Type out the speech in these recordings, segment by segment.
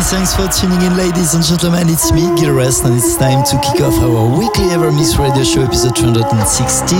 Many thanks for tuning in, ladies and gentlemen. It's me, Gil Everest, and it's time to kick off our weekly Evermix Radio Show episode 216.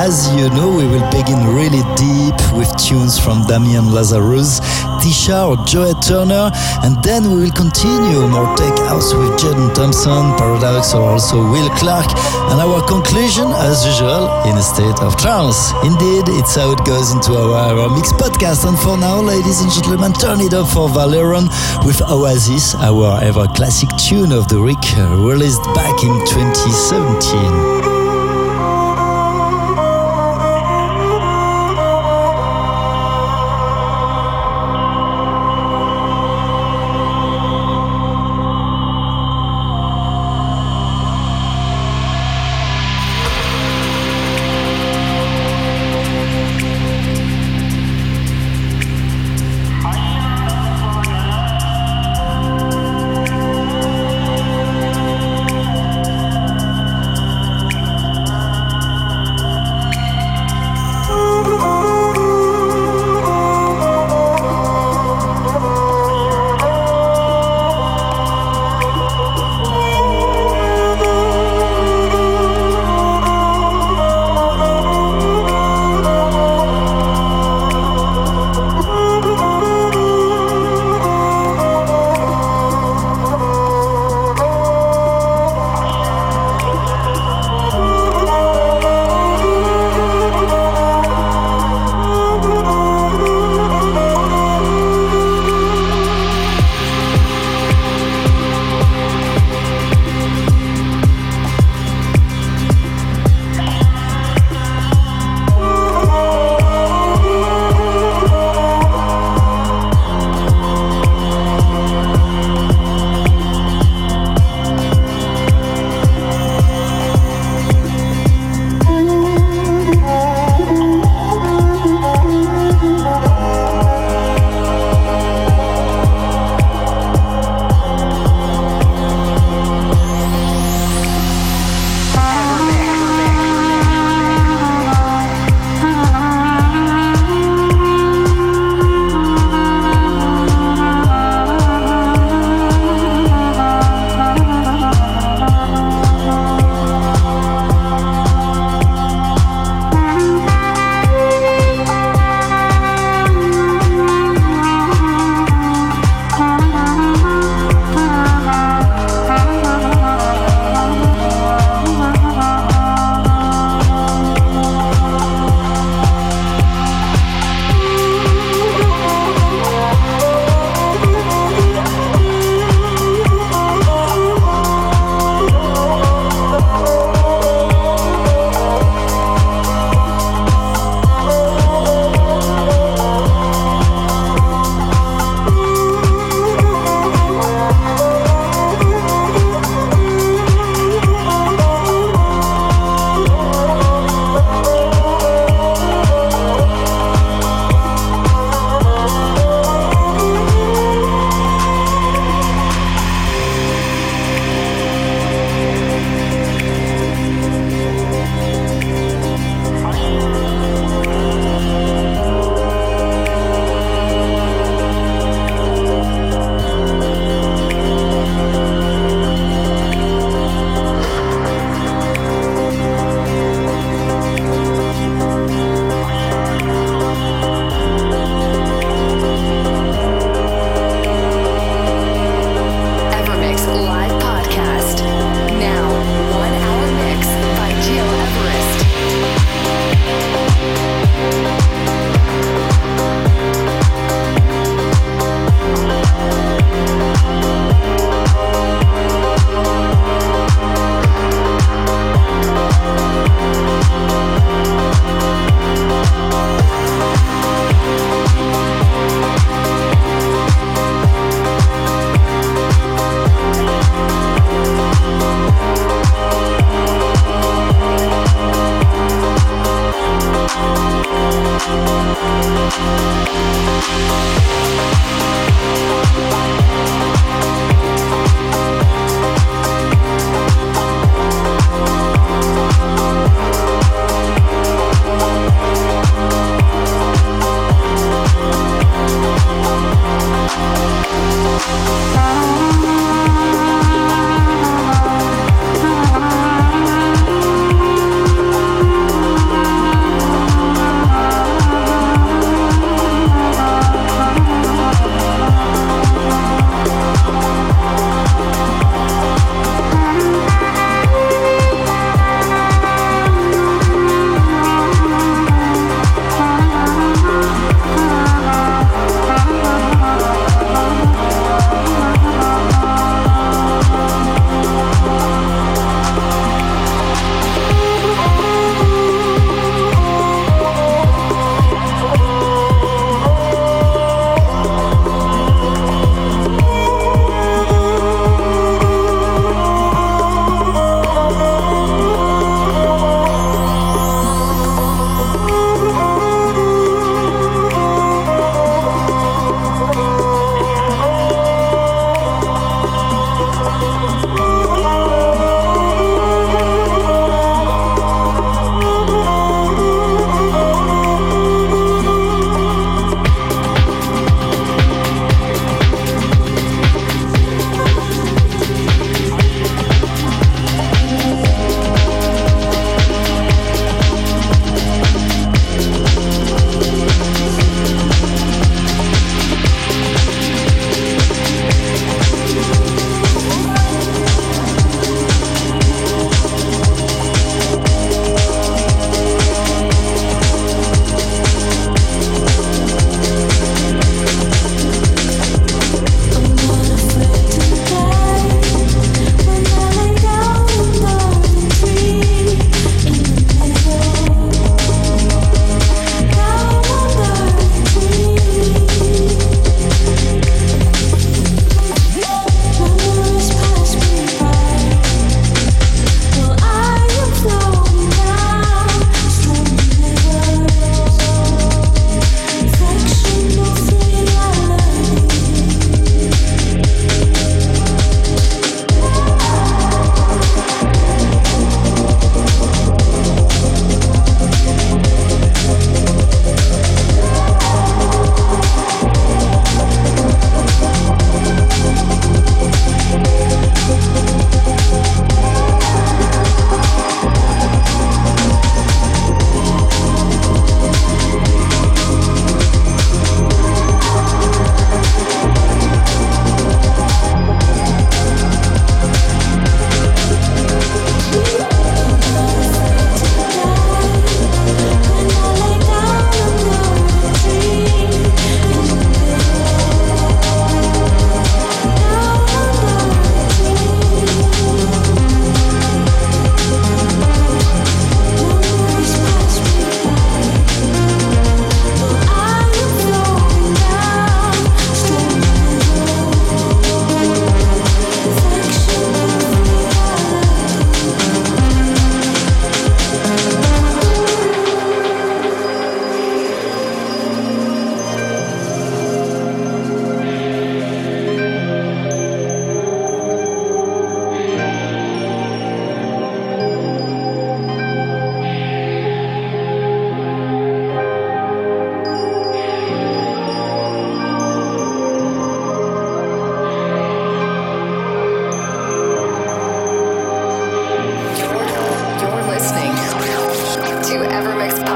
As you know, we will begin really deep with tunes from Damian Lazarus, Tisha or Joey Turner, and then we will continue more tech house with Jaden Thompson, Paradox, or also Will Clark, and our conclusion, as usual, in a state of trance. Indeed, it's how it goes into our, our mix podcast. And for now, ladies and gentlemen, turn it up for Valeron with Oasis, our ever classic tune of the week, released back in 2017.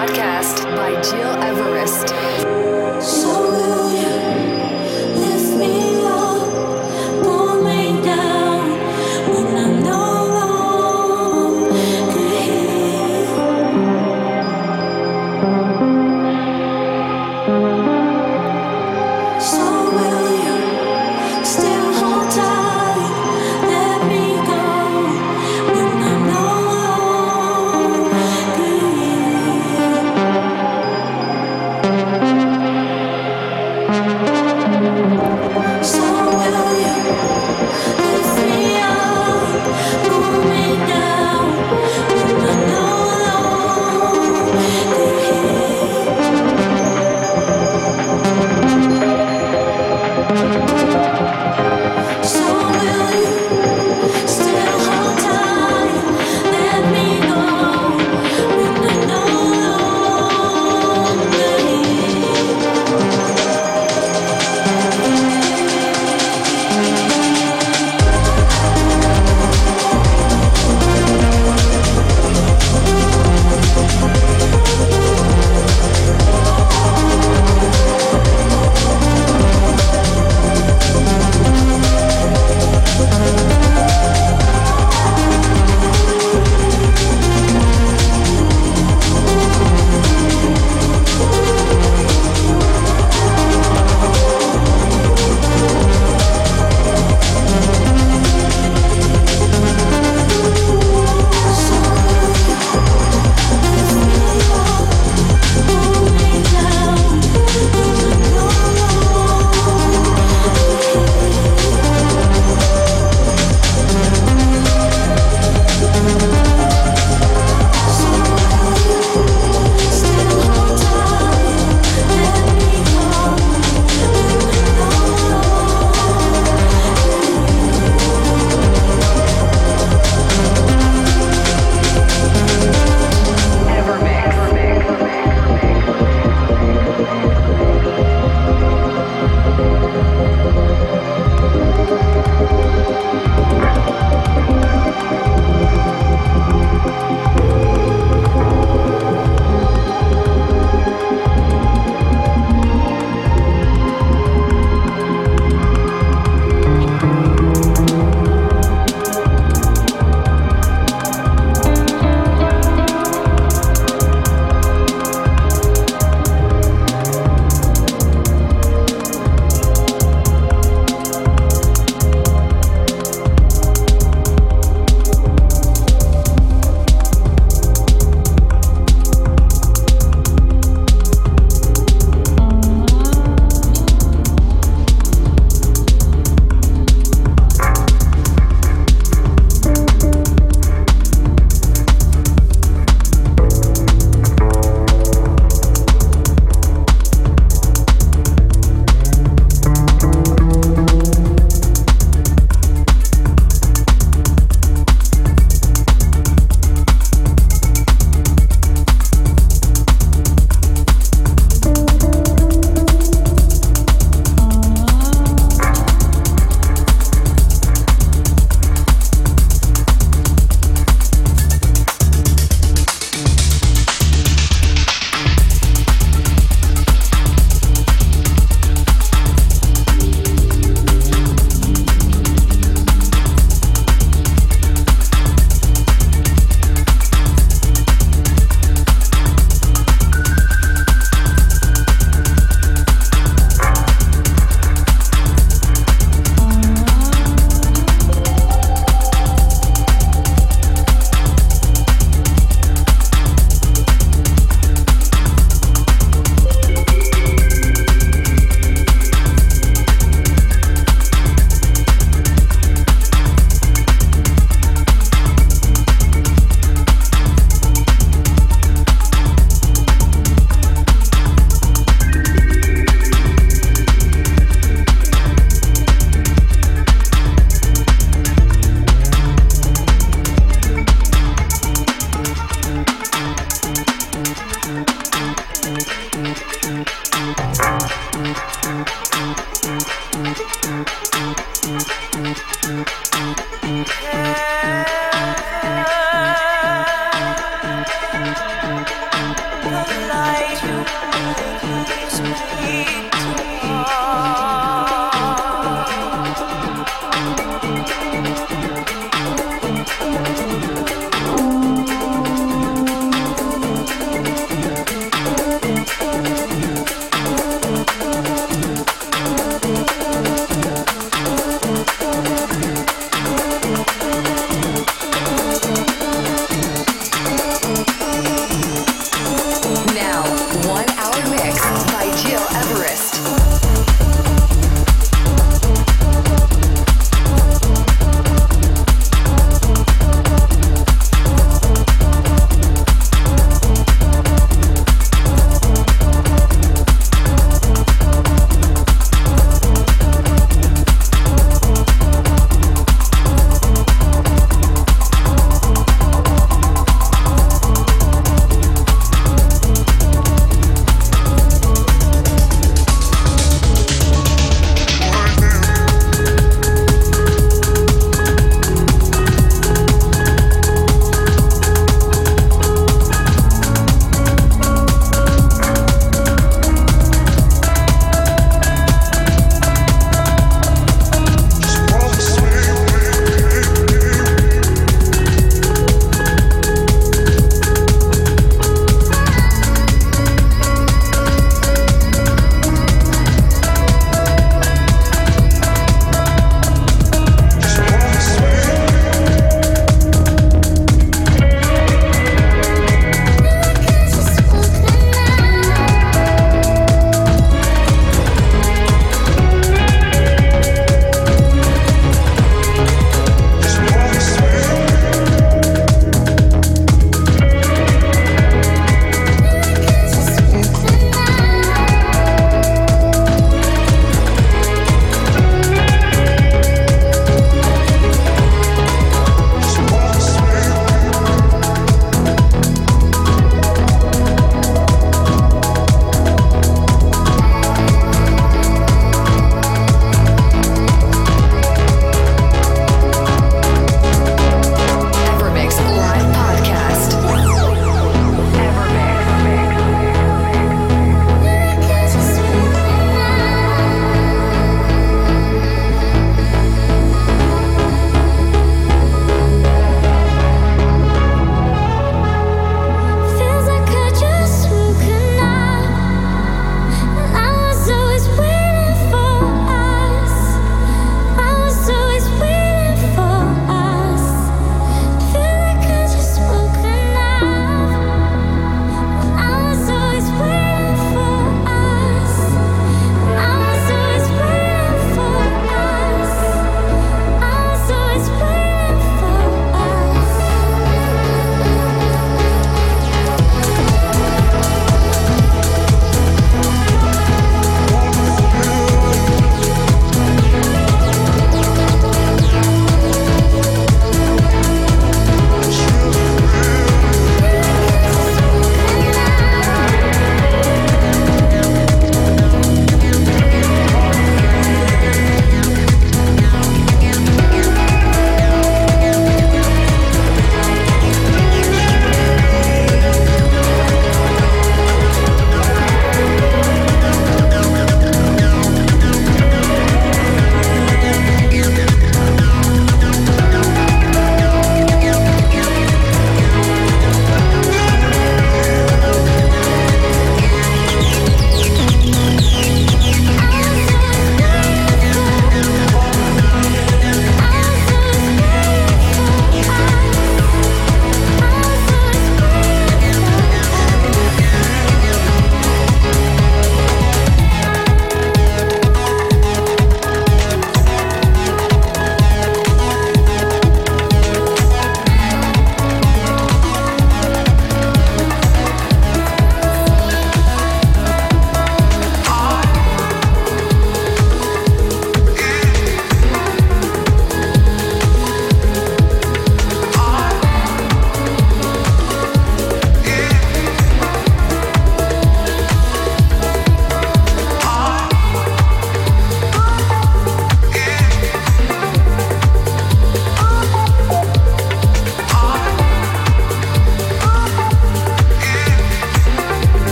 Podcast by Gil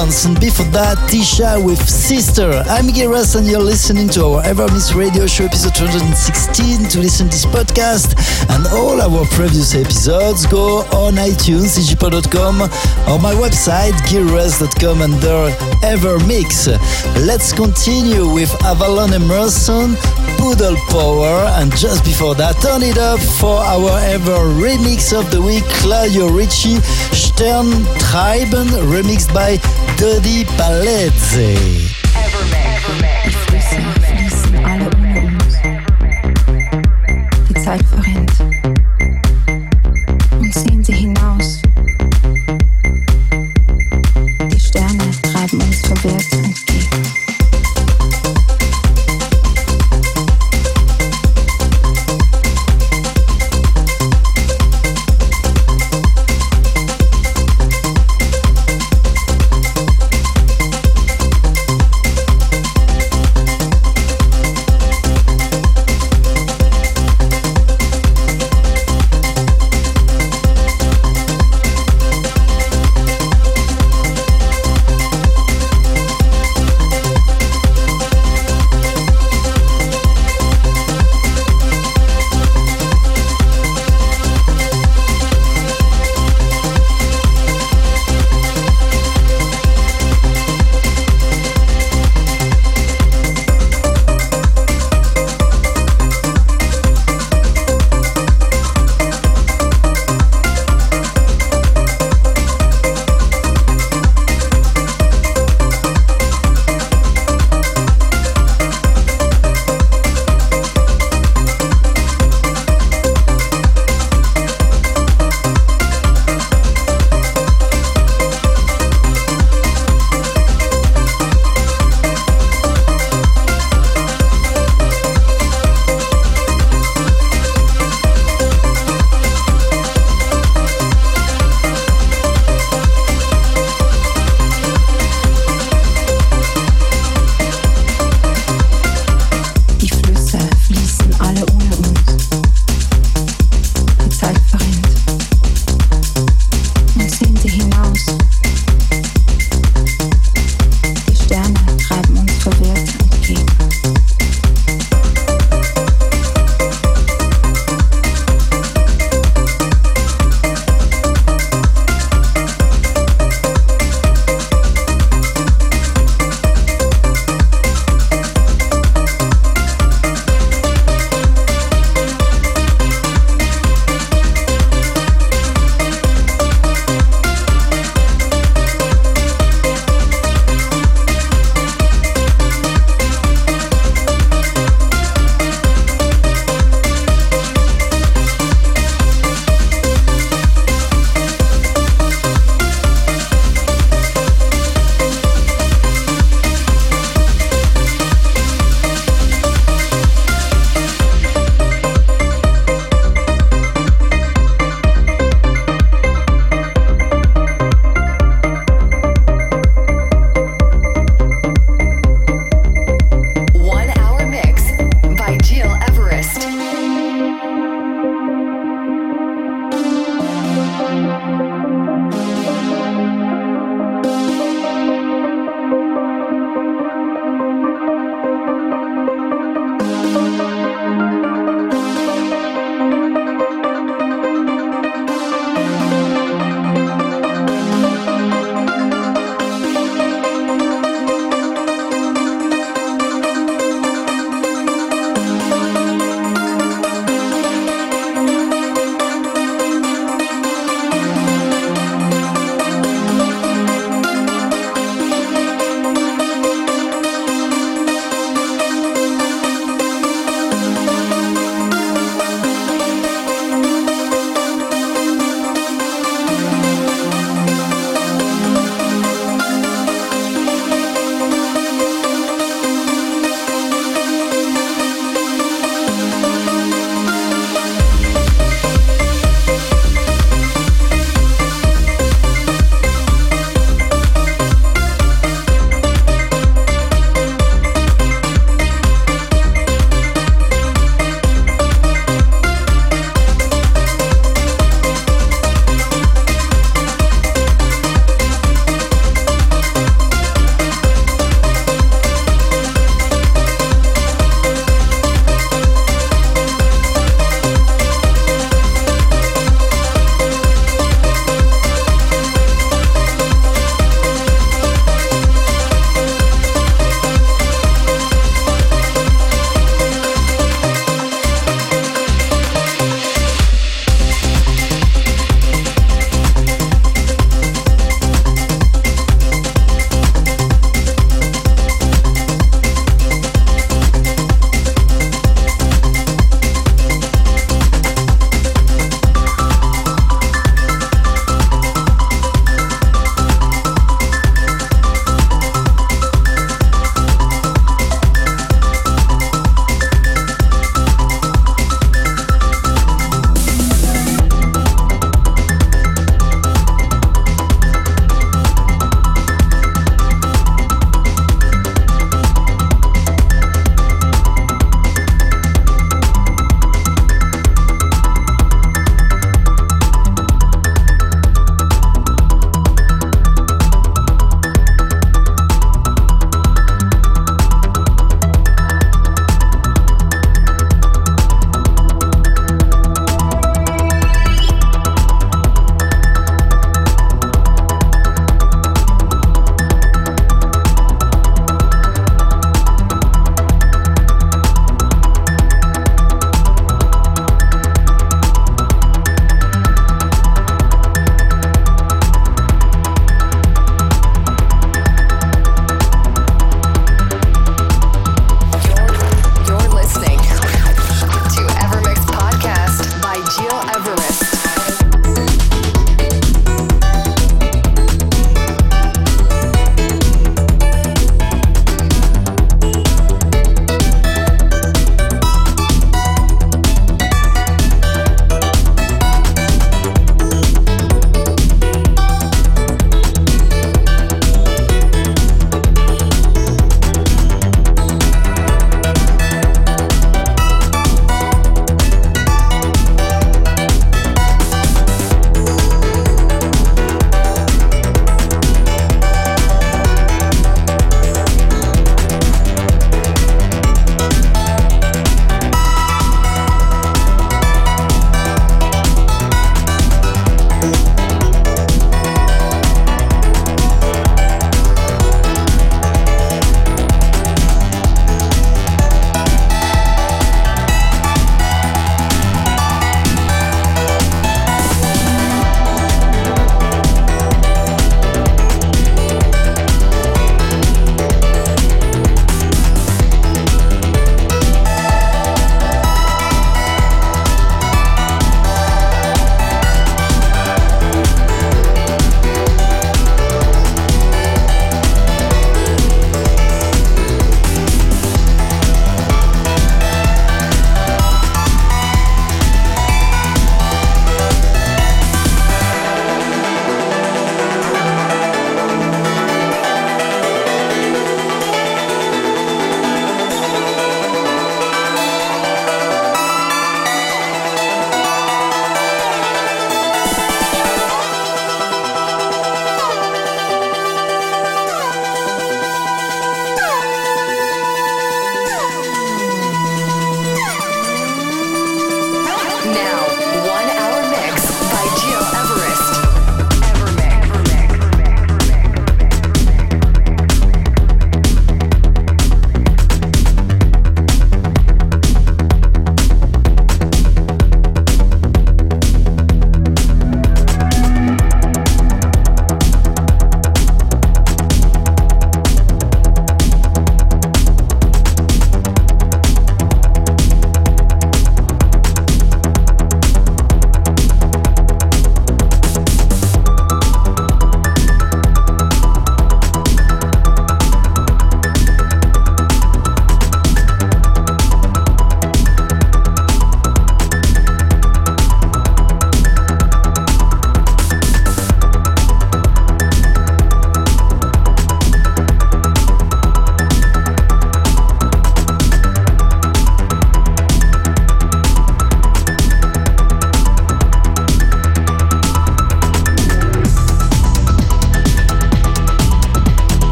Influence, and before that, Tisha with Sister. I'm Everest, and you're listening to our Evermix Radio Show episode 216. To listen to this podcast and all our previous episodes, go on iTunes, digipod.com, or my website, gilres.com under Evermix. Let's continue with Avalon Emerson, Poodle Power, and just before that, turn it up for our ever remix of the week, Claudio Ricci, Stern Treiben, remixed by di Palezzi.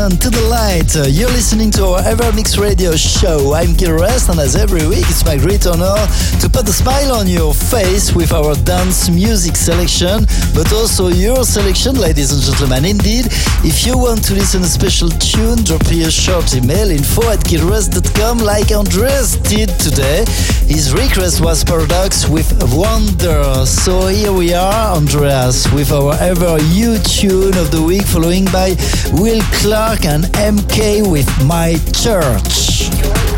To the light. Uh, you're listening to our Evermix radio show. I'm Gil Everest, and as every week, it's my great honor to put a smile on your face with our dance music selection, but also your selection, ladies and gentlemen. Indeed, if you want to listen a special tune, drop me a short email info at gileverest.com like Andres did today. His request was Paradox with Wonder. So here we are, Andreas, with our ever you tune of the week, following by Will Clark and MK with My Church.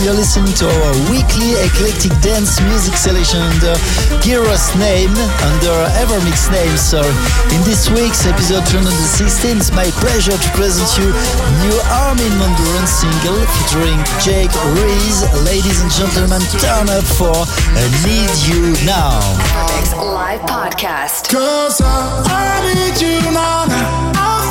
you're listening to our weekly eclectic dance music selection under Gira's name, under Evermix name. So, in this week's episode 216, it's my pleasure to present you new Armin van single featuring Jake Reese. Ladies and gentlemen, turn up for I Need You Now. Evermix Live Podcast. Cause I, I need you now. now.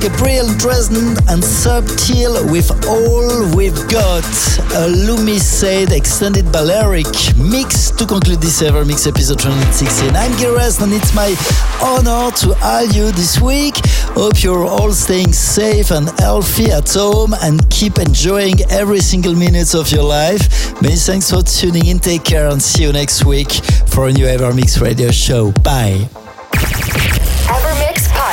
Gabriel Dresden and Subtil with All We've Got. A Loomis said extended Balearic mix to conclude this Evermix episode 216. I'm Gil Everest and it's my honor to all you this week. Hope you're all staying safe and healthy at home and keep enjoying every single minute of your life. Many thanks for tuning in. Take care and see you next week for a new Evermix radio show. Bye.